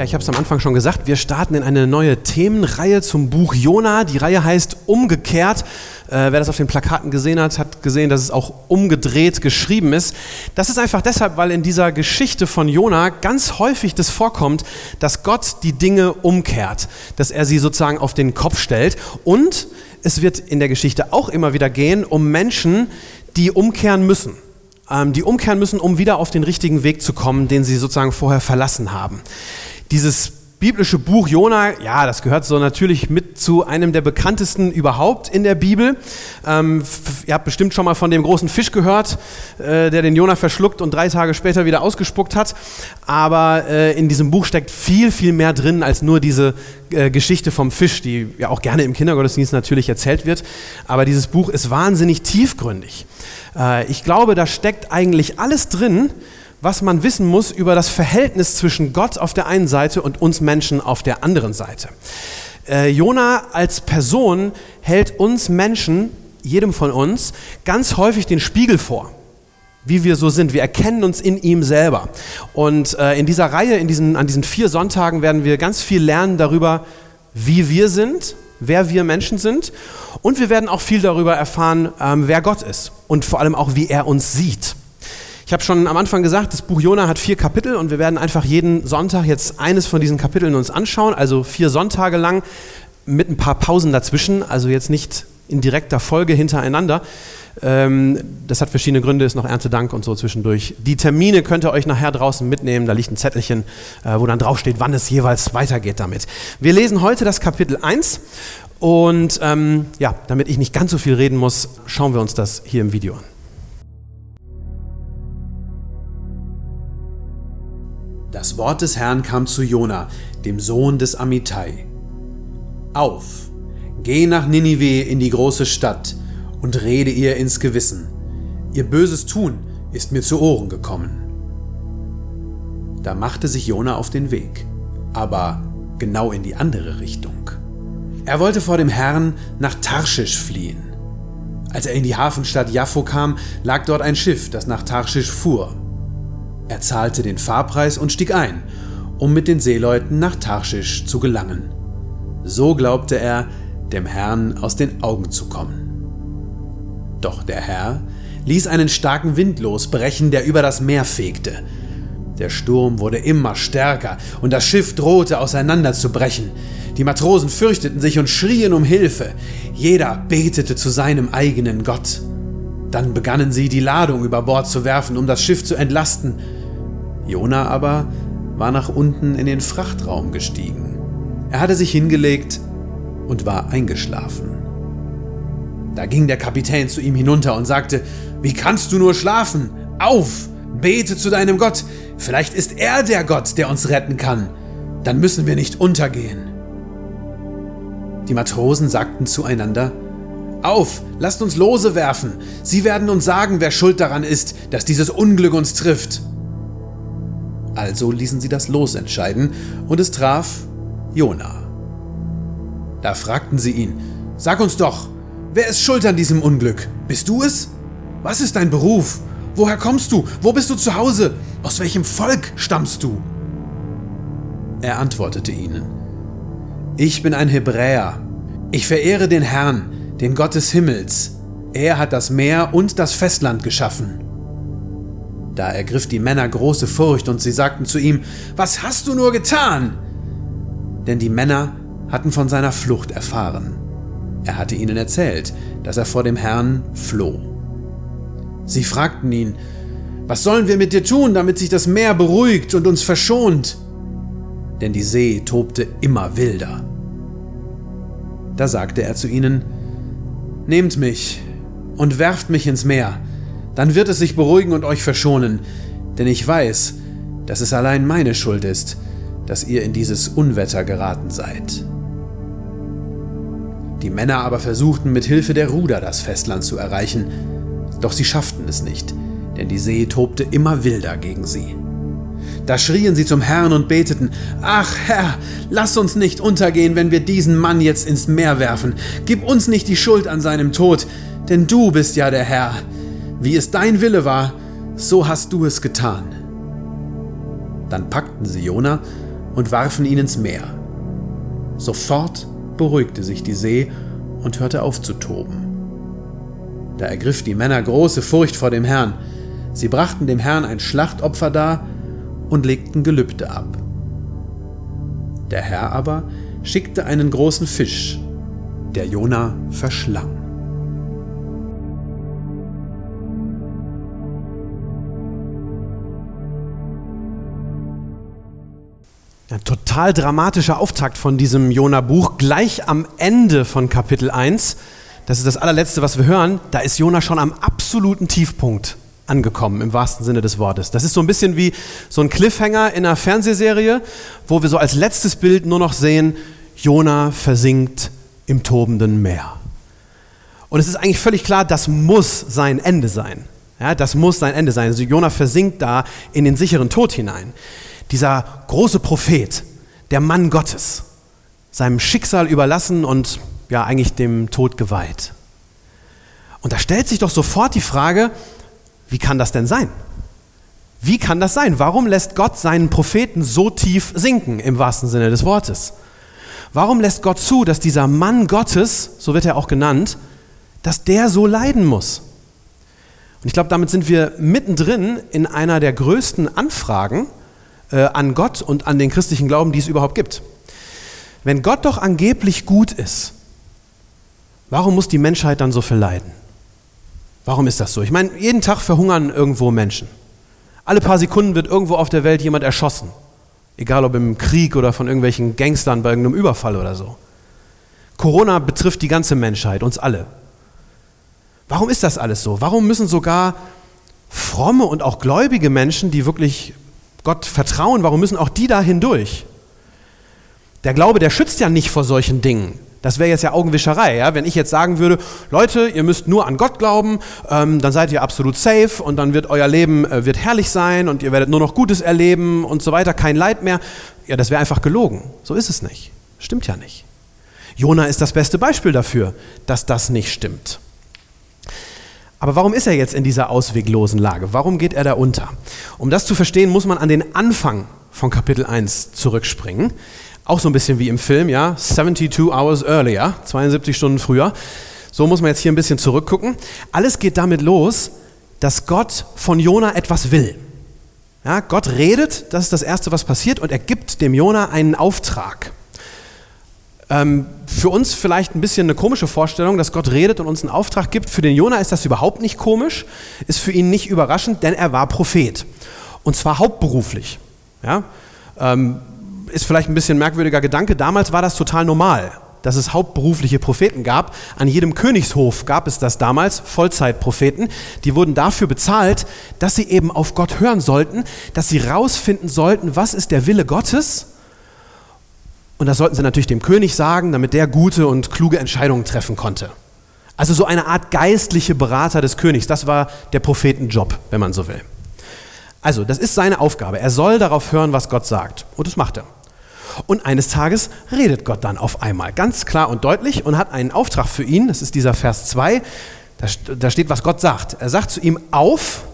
Ja, ich habe es am Anfang schon gesagt, wir starten in eine neue Themenreihe zum Buch Jona. Die Reihe heißt Umgekehrt. Äh, wer das auf den Plakaten gesehen hat, hat gesehen, dass es auch umgedreht geschrieben ist. Das ist einfach deshalb, weil in dieser Geschichte von Jona ganz häufig das vorkommt, dass Gott die Dinge umkehrt, dass er sie sozusagen auf den Kopf stellt. Und es wird in der Geschichte auch immer wieder gehen um Menschen, die umkehren müssen ähm, die umkehren müssen, um wieder auf den richtigen Weg zu kommen, den sie sozusagen vorher verlassen haben. Dieses biblische Buch Jona, ja, das gehört so natürlich mit zu einem der bekanntesten überhaupt in der Bibel. Ähm, ihr habt bestimmt schon mal von dem großen Fisch gehört, äh, der den Jona verschluckt und drei Tage später wieder ausgespuckt hat. Aber äh, in diesem Buch steckt viel, viel mehr drin als nur diese äh, Geschichte vom Fisch, die ja auch gerne im Kindergottesdienst natürlich erzählt wird. Aber dieses Buch ist wahnsinnig tiefgründig. Äh, ich glaube, da steckt eigentlich alles drin, was man wissen muss über das Verhältnis zwischen Gott auf der einen Seite und uns Menschen auf der anderen Seite. Äh, Jona als Person hält uns Menschen, jedem von uns, ganz häufig den Spiegel vor wie wir so sind. Wir erkennen uns in ihm selber. Und äh, in dieser Reihe, in diesen, an diesen vier Sonntagen, werden wir ganz viel lernen darüber, wie wir sind, wer wir Menschen sind. Und wir werden auch viel darüber erfahren, ähm, wer Gott ist und vor allem auch, wie er uns sieht. Ich habe schon am Anfang gesagt, das Buch Jona hat vier Kapitel und wir werden einfach jeden Sonntag jetzt eines von diesen Kapiteln uns anschauen, also vier Sonntage lang mit ein paar Pausen dazwischen, also jetzt nicht in direkter Folge hintereinander. Ähm, das hat verschiedene Gründe, ist noch Erntedank und so zwischendurch. Die Termine könnt ihr euch nachher draußen mitnehmen, da liegt ein Zettelchen, äh, wo dann draufsteht, wann es jeweils weitergeht damit. Wir lesen heute das Kapitel 1 und ähm, ja, damit ich nicht ganz so viel reden muss, schauen wir uns das hier im Video an. Das Wort des Herrn kam zu Jona, dem Sohn des Amittai. Auf, geh nach Ninive in die große Stadt und rede ihr ins Gewissen. Ihr böses Tun ist mir zu Ohren gekommen. Da machte sich Jona auf den Weg, aber genau in die andere Richtung. Er wollte vor dem Herrn nach Tarschisch fliehen. Als er in die Hafenstadt Jaffo kam, lag dort ein Schiff, das nach Tarschisch fuhr. Er zahlte den Fahrpreis und stieg ein, um mit den Seeleuten nach Tarschisch zu gelangen. So glaubte er, dem Herrn aus den Augen zu kommen. Doch der Herr ließ einen starken Wind losbrechen, der über das Meer fegte. Der Sturm wurde immer stärker und das Schiff drohte auseinanderzubrechen. Die Matrosen fürchteten sich und schrien um Hilfe. Jeder betete zu seinem eigenen Gott. Dann begannen sie, die Ladung über Bord zu werfen, um das Schiff zu entlasten. Jona aber war nach unten in den Frachtraum gestiegen. Er hatte sich hingelegt und war eingeschlafen. Da ging der Kapitän zu ihm hinunter und sagte, Wie kannst du nur schlafen? Auf, bete zu deinem Gott, vielleicht ist er der Gott, der uns retten kann, dann müssen wir nicht untergehen. Die Matrosen sagten zueinander, Auf, lasst uns Lose werfen, sie werden uns sagen, wer schuld daran ist, dass dieses Unglück uns trifft. Also ließen sie das Los entscheiden und es traf Jona. Da fragten sie ihn: Sag uns doch, wer ist schuld an diesem Unglück? Bist du es? Was ist dein Beruf? Woher kommst du? Wo bist du zu Hause? Aus welchem Volk stammst du? Er antwortete ihnen: Ich bin ein Hebräer. Ich verehre den Herrn, den Gott des Himmels. Er hat das Meer und das Festland geschaffen. Da ergriff die Männer große Furcht und sie sagten zu ihm, Was hast du nur getan? Denn die Männer hatten von seiner Flucht erfahren. Er hatte ihnen erzählt, dass er vor dem Herrn floh. Sie fragten ihn, Was sollen wir mit dir tun, damit sich das Meer beruhigt und uns verschont? Denn die See tobte immer wilder. Da sagte er zu ihnen, Nehmt mich und werft mich ins Meer, dann wird es sich beruhigen und euch verschonen, denn ich weiß, dass es allein meine Schuld ist, dass ihr in dieses Unwetter geraten seid. Die Männer aber versuchten mit Hilfe der Ruder das Festland zu erreichen, doch sie schafften es nicht, denn die See tobte immer wilder gegen sie. Da schrien sie zum Herrn und beteten, Ach Herr, lass uns nicht untergehen, wenn wir diesen Mann jetzt ins Meer werfen. Gib uns nicht die Schuld an seinem Tod, denn du bist ja der Herr. Wie es dein Wille war, so hast du es getan. Dann packten sie Jona und warfen ihn ins Meer. Sofort beruhigte sich die See und hörte auf zu toben. Da ergriff die Männer große Furcht vor dem Herrn. Sie brachten dem Herrn ein Schlachtopfer dar und legten Gelübde ab. Der Herr aber schickte einen großen Fisch, der Jona verschlang. Total dramatischer Auftakt von diesem Jona-Buch, gleich am Ende von Kapitel 1. Das ist das allerletzte, was wir hören. Da ist Jona schon am absoluten Tiefpunkt angekommen, im wahrsten Sinne des Wortes. Das ist so ein bisschen wie so ein Cliffhanger in einer Fernsehserie, wo wir so als letztes Bild nur noch sehen, Jona versinkt im tobenden Meer. Und es ist eigentlich völlig klar, das muss sein Ende sein. Ja, das muss sein Ende sein. Also Jona versinkt da in den sicheren Tod hinein. Dieser große Prophet, der Mann Gottes, seinem Schicksal überlassen und ja eigentlich dem Tod geweiht. Und da stellt sich doch sofort die Frage, wie kann das denn sein? Wie kann das sein? Warum lässt Gott seinen Propheten so tief sinken, im wahrsten Sinne des Wortes? Warum lässt Gott zu, dass dieser Mann Gottes, so wird er auch genannt, dass der so leiden muss? Und ich glaube, damit sind wir mittendrin in einer der größten Anfragen äh, an Gott und an den christlichen Glauben, die es überhaupt gibt. Wenn Gott doch angeblich gut ist, warum muss die Menschheit dann so viel leiden? Warum ist das so? Ich meine, jeden Tag verhungern irgendwo Menschen. Alle paar Sekunden wird irgendwo auf der Welt jemand erschossen. Egal ob im Krieg oder von irgendwelchen Gangstern bei irgendeinem Überfall oder so. Corona betrifft die ganze Menschheit, uns alle. Warum ist das alles so? Warum müssen sogar fromme und auch gläubige Menschen, die wirklich Gott vertrauen, warum müssen auch die da hindurch? Der Glaube, der schützt ja nicht vor solchen Dingen. Das wäre jetzt ja Augenwischerei, ja? wenn ich jetzt sagen würde, Leute, ihr müsst nur an Gott glauben, ähm, dann seid ihr absolut safe und dann wird euer Leben äh, wird herrlich sein und ihr werdet nur noch Gutes erleben und so weiter, kein Leid mehr. Ja, das wäre einfach gelogen. So ist es nicht. Stimmt ja nicht. Jona ist das beste Beispiel dafür, dass das nicht stimmt. Aber warum ist er jetzt in dieser ausweglosen Lage? Warum geht er da unter? Um das zu verstehen, muss man an den Anfang von Kapitel 1 zurückspringen. Auch so ein bisschen wie im Film, ja, 72 hours earlier, 72 Stunden früher. So muss man jetzt hier ein bisschen zurückgucken. Alles geht damit los, dass Gott von Jona etwas will. Ja, Gott redet, das ist das Erste, was passiert, und er gibt dem Jona einen Auftrag. Ähm, für uns vielleicht ein bisschen eine komische Vorstellung, dass Gott redet und uns einen Auftrag gibt. Für den Jona ist das überhaupt nicht komisch, ist für ihn nicht überraschend, denn er war Prophet. Und zwar hauptberuflich. Ja? Ähm, ist vielleicht ein bisschen merkwürdiger Gedanke. Damals war das total normal, dass es hauptberufliche Propheten gab. An jedem Königshof gab es das damals, Vollzeitpropheten. Die wurden dafür bezahlt, dass sie eben auf Gott hören sollten, dass sie rausfinden sollten, was ist der Wille Gottes. Und das sollten sie natürlich dem König sagen, damit der gute und kluge Entscheidungen treffen konnte. Also so eine Art geistliche Berater des Königs. Das war der Prophetenjob, wenn man so will. Also, das ist seine Aufgabe. Er soll darauf hören, was Gott sagt. Und das macht er. Und eines Tages redet Gott dann auf einmal ganz klar und deutlich und hat einen Auftrag für ihn. Das ist dieser Vers 2. Da, steht, was Gott sagt. Er sagt zu ihm, auf,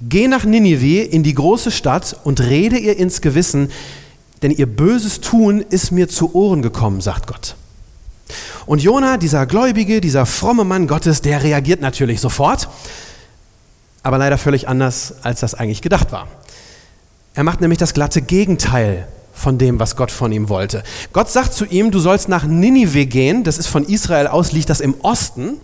geh nach Ninive in die große Stadt und rede ihr ins Gewissen, denn ihr böses Tun ist mir zu Ohren gekommen, sagt Gott. Und Jona, dieser Gläubige, dieser fromme Mann Gottes, der reagiert natürlich sofort, aber leider völlig anders, als das eigentlich gedacht war. Er macht nämlich das glatte Gegenteil von dem, was Gott von ihm wollte. Gott sagt zu ihm, du sollst nach Ninive gehen, das ist von Israel aus, liegt das im Osten.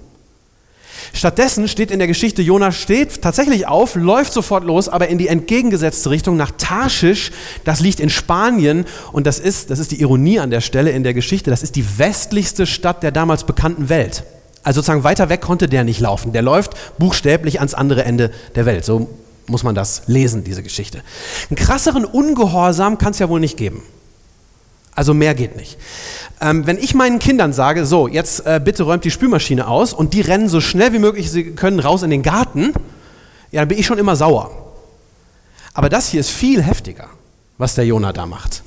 Stattdessen steht in der Geschichte, Jona steht tatsächlich auf, läuft sofort los, aber in die entgegengesetzte Richtung nach Tarschisch, das liegt in Spanien und das ist, das ist die Ironie an der Stelle in der Geschichte, das ist die westlichste Stadt der damals bekannten Welt. Also sozusagen weiter weg konnte der nicht laufen. Der läuft buchstäblich ans andere Ende der Welt. So muss man das lesen, diese Geschichte. Einen krasseren Ungehorsam kann es ja wohl nicht geben. Also mehr geht nicht. Ähm, wenn ich meinen Kindern sage, so, jetzt äh, bitte räumt die Spülmaschine aus und die rennen so schnell wie möglich sie können raus in den Garten, ja, dann bin ich schon immer sauer. Aber das hier ist viel heftiger, was der Jonah da macht.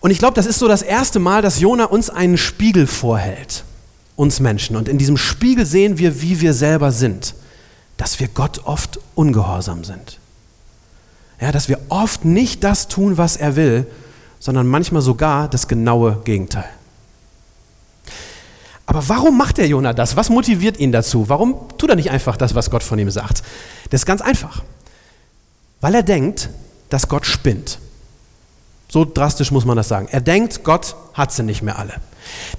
Und ich glaube, das ist so das erste Mal, dass Jonah uns einen Spiegel vorhält, uns Menschen. Und in diesem Spiegel sehen wir, wie wir selber sind, dass wir Gott oft ungehorsam sind. Ja, dass wir oft nicht das tun, was er will, sondern manchmal sogar das genaue Gegenteil. Aber warum macht der Jonah das? Was motiviert ihn dazu? Warum tut er nicht einfach das, was Gott von ihm sagt? Das ist ganz einfach. Weil er denkt, dass Gott spinnt. So drastisch muss man das sagen. Er denkt, Gott hat sie nicht mehr alle.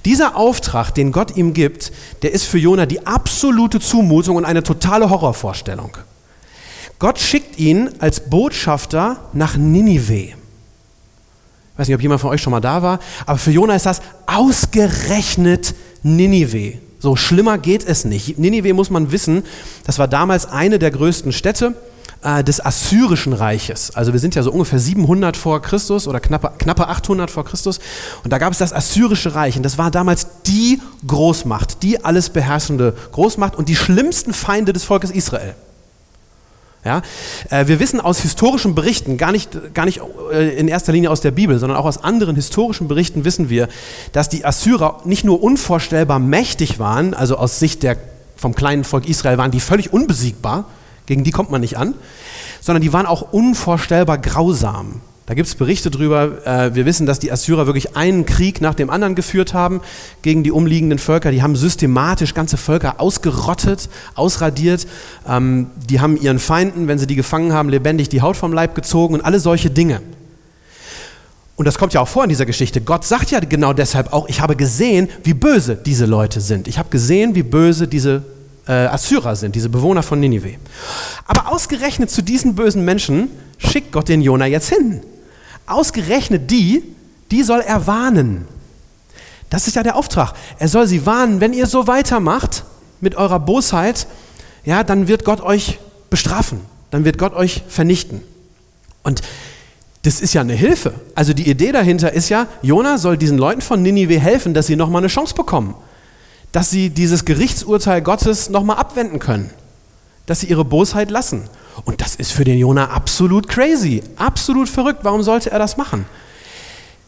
Dieser Auftrag, den Gott ihm gibt, der ist für Jona die absolute Zumutung und eine totale Horrorvorstellung. Gott schickt ihn als Botschafter nach Ninive. Ich weiß nicht, ob jemand von euch schon mal da war, aber für Jona ist das ausgerechnet Ninive. So schlimmer geht es nicht. Ninive muss man wissen, das war damals eine der größten Städte äh, des Assyrischen Reiches. Also wir sind ja so ungefähr 700 vor Christus oder knappe, knappe 800 vor Christus. Und da gab es das Assyrische Reich. Und das war damals die Großmacht, die alles beherrschende Großmacht und die schlimmsten Feinde des Volkes Israel. Ja, äh, wir wissen aus historischen Berichten, gar nicht, gar nicht äh, in erster Linie aus der Bibel, sondern auch aus anderen historischen Berichten wissen wir, dass die Assyrer nicht nur unvorstellbar mächtig waren, also aus Sicht der, vom kleinen Volk Israel waren die völlig unbesiegbar, gegen die kommt man nicht an, sondern die waren auch unvorstellbar grausam. Da gibt es Berichte drüber. Äh, wir wissen, dass die Assyrer wirklich einen Krieg nach dem anderen geführt haben gegen die umliegenden Völker. Die haben systematisch ganze Völker ausgerottet, ausradiert. Ähm, die haben ihren Feinden, wenn sie die gefangen haben, lebendig die Haut vom Leib gezogen und alle solche Dinge. Und das kommt ja auch vor in dieser Geschichte. Gott sagt ja genau deshalb auch, ich habe gesehen, wie böse diese Leute sind. Ich habe gesehen, wie böse diese äh, Assyrer sind, diese Bewohner von Ninive. Aber ausgerechnet zu diesen bösen Menschen schickt Gott den Jona jetzt hin. Ausgerechnet die, die soll er warnen. Das ist ja der Auftrag. Er soll sie warnen, wenn ihr so weitermacht mit eurer Bosheit, ja, dann wird Gott euch bestrafen. Dann wird Gott euch vernichten. Und das ist ja eine Hilfe. Also die Idee dahinter ist ja, Jona soll diesen Leuten von Ninive helfen, dass sie nochmal eine Chance bekommen dass sie dieses Gerichtsurteil Gottes nochmal abwenden können, dass sie ihre Bosheit lassen. Und das ist für den Jona absolut crazy, absolut verrückt. Warum sollte er das machen?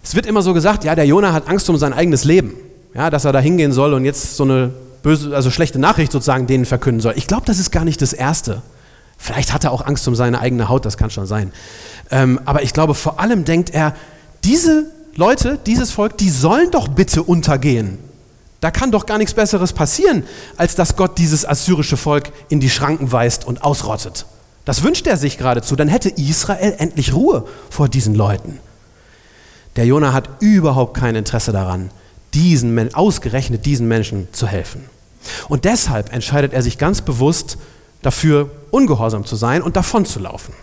Es wird immer so gesagt, ja, der Jona hat Angst um sein eigenes Leben, ja, dass er da hingehen soll und jetzt so eine böse, also schlechte Nachricht sozusagen denen verkünden soll. Ich glaube, das ist gar nicht das Erste. Vielleicht hat er auch Angst um seine eigene Haut, das kann schon sein. Ähm, aber ich glaube, vor allem denkt er, diese Leute, dieses Volk, die sollen doch bitte untergehen. Da kann doch gar nichts Besseres passieren, als dass Gott dieses assyrische Volk in die Schranken weist und ausrottet. Das wünscht er sich geradezu. Dann hätte Israel endlich Ruhe vor diesen Leuten. Der Jonah hat überhaupt kein Interesse daran, diesen, ausgerechnet diesen Menschen zu helfen. Und deshalb entscheidet er sich ganz bewusst dafür, ungehorsam zu sein und davon zu laufen.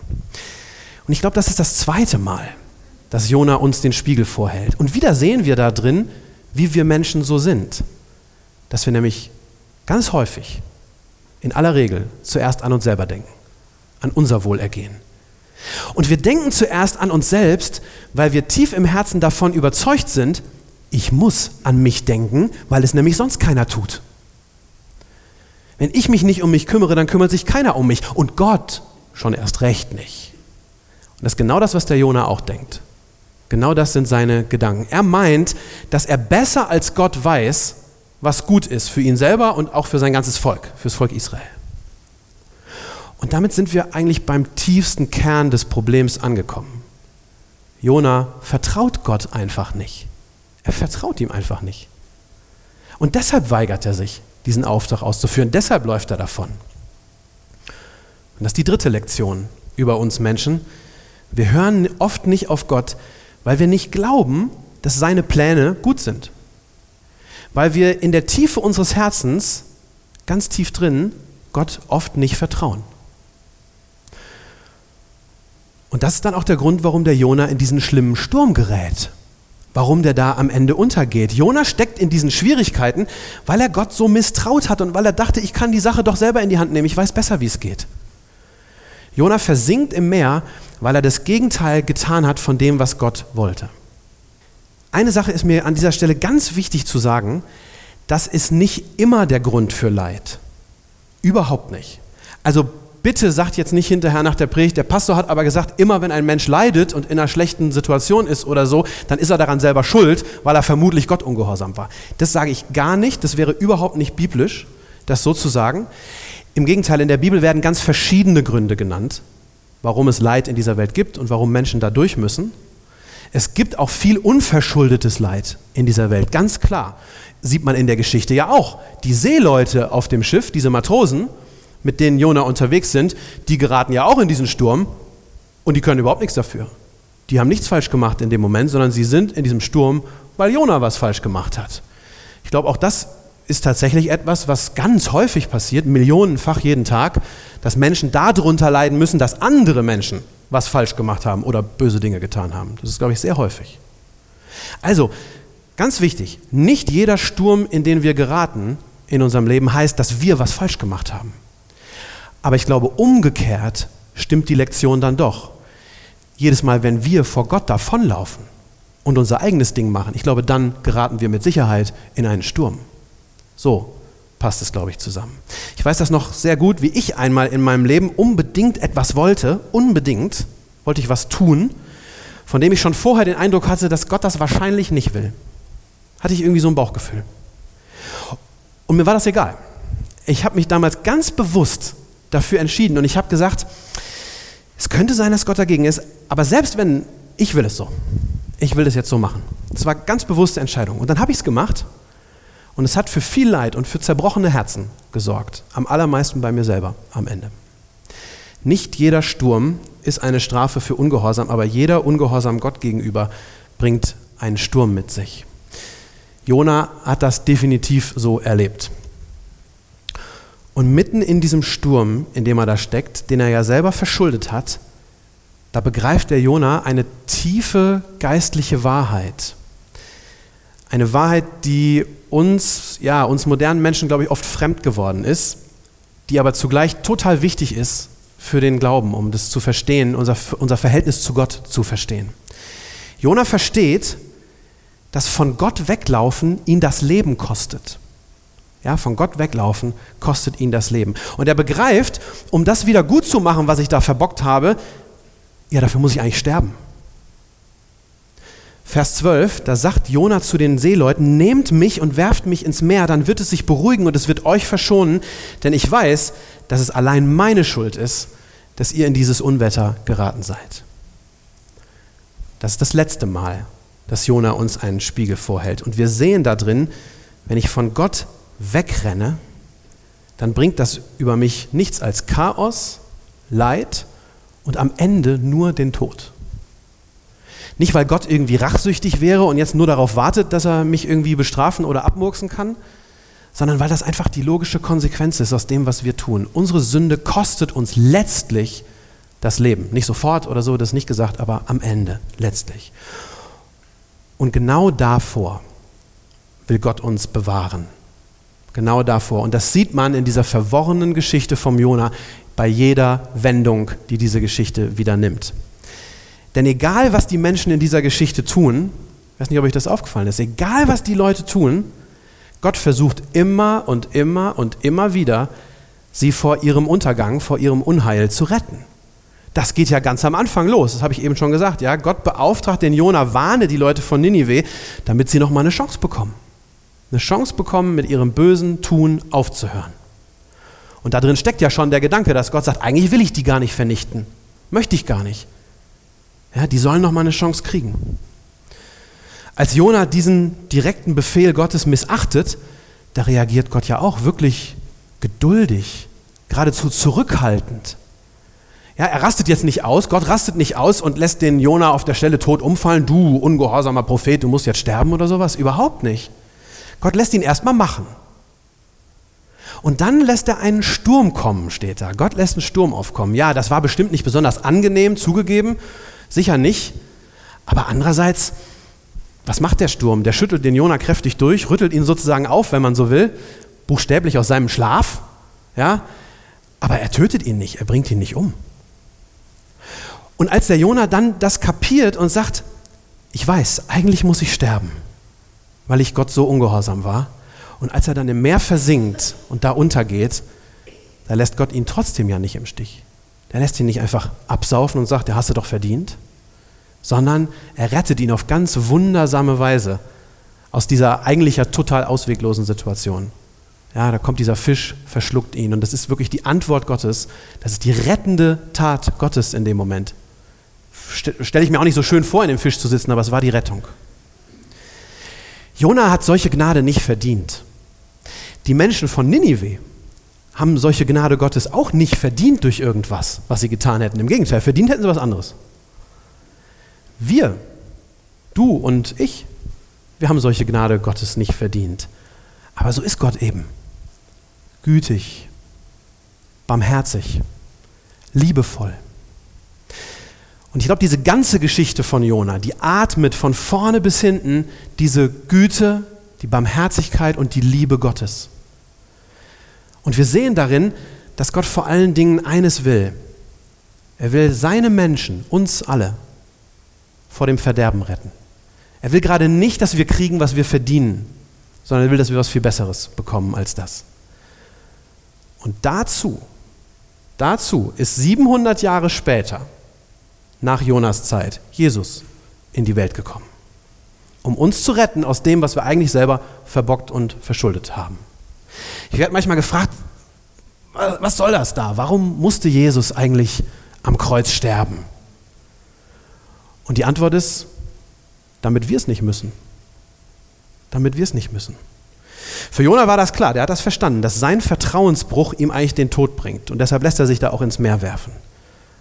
Und ich glaube, das ist das zweite Mal, dass Jonah uns den Spiegel vorhält. Und wieder sehen wir da drin, wie wir Menschen so sind. Dass wir nämlich ganz häufig, in aller Regel, zuerst an uns selber denken, an unser Wohlergehen. Und wir denken zuerst an uns selbst, weil wir tief im Herzen davon überzeugt sind, ich muss an mich denken, weil es nämlich sonst keiner tut. Wenn ich mich nicht um mich kümmere, dann kümmert sich keiner um mich und Gott schon erst recht nicht. Und das ist genau das, was der Jona auch denkt. Genau das sind seine Gedanken. Er meint, dass er besser als Gott weiß, was gut ist für ihn selber und auch für sein ganzes Volk, für das Volk Israel. Und damit sind wir eigentlich beim tiefsten Kern des Problems angekommen. Jona vertraut Gott einfach nicht. Er vertraut ihm einfach nicht. Und deshalb weigert er sich, diesen Auftrag auszuführen. Deshalb läuft er davon. Und das ist die dritte Lektion über uns Menschen. Wir hören oft nicht auf Gott, weil wir nicht glauben, dass seine Pläne gut sind. Weil wir in der Tiefe unseres Herzens, ganz tief drin, Gott oft nicht vertrauen. Und das ist dann auch der Grund, warum der Jona in diesen schlimmen Sturm gerät. Warum der da am Ende untergeht. Jona steckt in diesen Schwierigkeiten, weil er Gott so misstraut hat und weil er dachte, ich kann die Sache doch selber in die Hand nehmen, ich weiß besser, wie es geht. Jona versinkt im Meer, weil er das Gegenteil getan hat von dem, was Gott wollte. Eine Sache ist mir an dieser Stelle ganz wichtig zu sagen, das ist nicht immer der Grund für Leid. Überhaupt nicht. Also bitte sagt jetzt nicht hinterher nach der Predigt, der Pastor hat aber gesagt, immer wenn ein Mensch leidet und in einer schlechten Situation ist oder so, dann ist er daran selber schuld, weil er vermutlich Gott ungehorsam war. Das sage ich gar nicht, das wäre überhaupt nicht biblisch, das so zu sagen. Im Gegenteil, in der Bibel werden ganz verschiedene Gründe genannt, warum es Leid in dieser Welt gibt und warum Menschen da durch müssen. Es gibt auch viel unverschuldetes Leid in dieser Welt, ganz klar. Sieht man in der Geschichte ja auch. Die Seeleute auf dem Schiff, diese Matrosen, mit denen Jona unterwegs sind, die geraten ja auch in diesen Sturm und die können überhaupt nichts dafür. Die haben nichts falsch gemacht in dem Moment, sondern sie sind in diesem Sturm, weil Jona was falsch gemacht hat. Ich glaube, auch das ist tatsächlich etwas, was ganz häufig passiert, millionenfach jeden Tag, dass Menschen darunter leiden müssen, dass andere Menschen was falsch gemacht haben oder böse Dinge getan haben. Das ist, glaube ich, sehr häufig. Also, ganz wichtig, nicht jeder Sturm, in den wir geraten in unserem Leben, heißt, dass wir was falsch gemacht haben. Aber ich glaube, umgekehrt stimmt die Lektion dann doch. Jedes Mal, wenn wir vor Gott davonlaufen und unser eigenes Ding machen, ich glaube, dann geraten wir mit Sicherheit in einen Sturm. So passt es, glaube ich, zusammen. Ich weiß das noch sehr gut, wie ich einmal in meinem Leben unbedingt etwas wollte, unbedingt wollte ich was tun, von dem ich schon vorher den Eindruck hatte, dass Gott das wahrscheinlich nicht will. Hatte ich irgendwie so ein Bauchgefühl. Und mir war das egal. Ich habe mich damals ganz bewusst dafür entschieden und ich habe gesagt, es könnte sein, dass Gott dagegen ist, aber selbst wenn, ich will es so. Ich will es jetzt so machen. Das war ganz bewusste Entscheidung. Und dann habe ich es gemacht und es hat für viel Leid und für zerbrochene Herzen gesorgt. Am allermeisten bei mir selber am Ende. Nicht jeder Sturm ist eine Strafe für Ungehorsam, aber jeder Ungehorsam Gott gegenüber bringt einen Sturm mit sich. Jona hat das definitiv so erlebt. Und mitten in diesem Sturm, in dem er da steckt, den er ja selber verschuldet hat, da begreift der Jona eine tiefe geistliche Wahrheit. Eine Wahrheit, die uns, ja, uns modernen Menschen, glaube ich, oft fremd geworden ist, die aber zugleich total wichtig ist für den Glauben, um das zu verstehen, unser, unser Verhältnis zu Gott zu verstehen. Jona versteht, dass von Gott weglaufen ihn das Leben kostet. Ja, von Gott weglaufen kostet ihn das Leben. Und er begreift, um das wieder gut zu machen, was ich da verbockt habe, ja, dafür muss ich eigentlich sterben. Vers 12, da sagt Jona zu den Seeleuten, nehmt mich und werft mich ins Meer, dann wird es sich beruhigen und es wird euch verschonen, denn ich weiß, dass es allein meine Schuld ist, dass ihr in dieses Unwetter geraten seid. Das ist das letzte Mal, dass Jona uns einen Spiegel vorhält. Und wir sehen da drin, wenn ich von Gott wegrenne, dann bringt das über mich nichts als Chaos, Leid und am Ende nur den Tod. Nicht, weil Gott irgendwie rachsüchtig wäre und jetzt nur darauf wartet, dass er mich irgendwie bestrafen oder abmurksen kann, sondern weil das einfach die logische Konsequenz ist aus dem, was wir tun. Unsere Sünde kostet uns letztlich das Leben. Nicht sofort oder so, das ist nicht gesagt, aber am Ende, letztlich. Und genau davor will Gott uns bewahren. Genau davor. Und das sieht man in dieser verworrenen Geschichte vom Jona bei jeder Wendung, die diese Geschichte wieder nimmt. Denn egal, was die Menschen in dieser Geschichte tun, ich weiß nicht, ob euch das aufgefallen ist, egal, was die Leute tun, Gott versucht immer und immer und immer wieder, sie vor ihrem Untergang, vor ihrem Unheil zu retten. Das geht ja ganz am Anfang los, das habe ich eben schon gesagt. Ja? Gott beauftragt den Jona, warne die Leute von Ninive, damit sie noch mal eine Chance bekommen. Eine Chance bekommen, mit ihrem bösen Tun aufzuhören. Und da drin steckt ja schon der Gedanke, dass Gott sagt, eigentlich will ich die gar nicht vernichten. Möchte ich gar nicht. Ja, die sollen noch mal eine Chance kriegen. Als Jona diesen direkten Befehl Gottes missachtet, da reagiert Gott ja auch wirklich geduldig, geradezu zurückhaltend. Ja, er rastet jetzt nicht aus, Gott rastet nicht aus und lässt den Jona auf der Stelle tot umfallen, du ungehorsamer Prophet, du musst jetzt sterben oder sowas, überhaupt nicht. Gott lässt ihn erstmal machen. Und dann lässt er einen Sturm kommen, steht da. Gott lässt einen Sturm aufkommen. Ja, das war bestimmt nicht besonders angenehm, zugegeben, sicher nicht. Aber andererseits, was macht der Sturm? Der schüttelt den Jona kräftig durch, rüttelt ihn sozusagen auf, wenn man so will, buchstäblich aus seinem Schlaf. Ja, aber er tötet ihn nicht, er bringt ihn nicht um. Und als der Jona dann das kapiert und sagt, ich weiß, eigentlich muss ich sterben, weil ich Gott so ungehorsam war. Und als er dann im Meer versinkt und da untergeht, da lässt Gott ihn trotzdem ja nicht im Stich. Der lässt ihn nicht einfach absaufen und sagt, der hast du doch verdient, sondern er rettet ihn auf ganz wundersame Weise aus dieser eigentlich ja total ausweglosen Situation. Ja, da kommt dieser Fisch, verschluckt ihn und das ist wirklich die Antwort Gottes. Das ist die rettende Tat Gottes in dem Moment. Stelle ich mir auch nicht so schön vor, in dem Fisch zu sitzen, aber es war die Rettung. Jona hat solche Gnade nicht verdient. Die Menschen von Ninive haben solche Gnade Gottes auch nicht verdient durch irgendwas, was sie getan hätten. Im Gegenteil, verdient hätten sie was anderes. Wir, du und ich, wir haben solche Gnade Gottes nicht verdient. Aber so ist Gott eben. Gütig, barmherzig, liebevoll. Und ich glaube, diese ganze Geschichte von Jona, die atmet von vorne bis hinten diese Güte, die Barmherzigkeit und die Liebe Gottes. Und wir sehen darin, dass Gott vor allen Dingen eines will. Er will seine Menschen, uns alle, vor dem Verderben retten. Er will gerade nicht, dass wir kriegen, was wir verdienen, sondern er will, dass wir was viel Besseres bekommen als das. Und dazu, dazu ist 700 Jahre später, nach Jonas Zeit, Jesus in die Welt gekommen, um uns zu retten aus dem, was wir eigentlich selber verbockt und verschuldet haben. Ich werde manchmal gefragt, was soll das da? Warum musste Jesus eigentlich am Kreuz sterben? Und die Antwort ist, damit wir es nicht müssen. Damit wir es nicht müssen. Für Jona war das klar, der hat das verstanden, dass sein Vertrauensbruch ihm eigentlich den Tod bringt. Und deshalb lässt er sich da auch ins Meer werfen.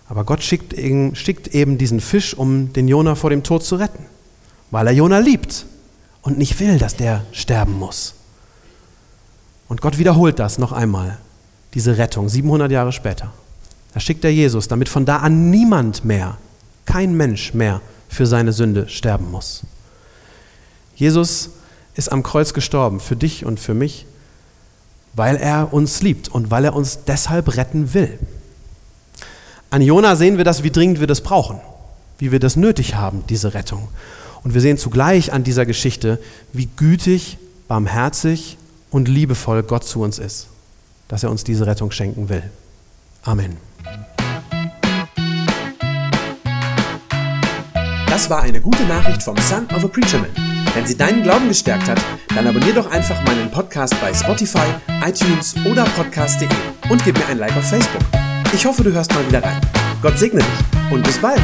Aber Gott schickt, schickt eben diesen Fisch, um den Jona vor dem Tod zu retten. Weil er Jona liebt und nicht will, dass der sterben muss. Und Gott wiederholt das noch einmal, diese Rettung, 700 Jahre später. Da schickt er Jesus, damit von da an niemand mehr, kein Mensch mehr für seine Sünde sterben muss. Jesus ist am Kreuz gestorben für dich und für mich, weil er uns liebt und weil er uns deshalb retten will. An Jona sehen wir das, wie dringend wir das brauchen, wie wir das nötig haben, diese Rettung. Und wir sehen zugleich an dieser Geschichte, wie gütig, barmherzig und liebevoll Gott zu uns ist, dass er uns diese Rettung schenken will. Amen. Das war eine gute Nachricht vom Son of a Preacher Man. Wenn sie deinen Glauben gestärkt hat, dann abonniere doch einfach meinen Podcast bei Spotify, iTunes oder podcast.de und gib mir ein Like auf Facebook. Ich hoffe, du hörst mal wieder rein. Gott segne dich und bis bald.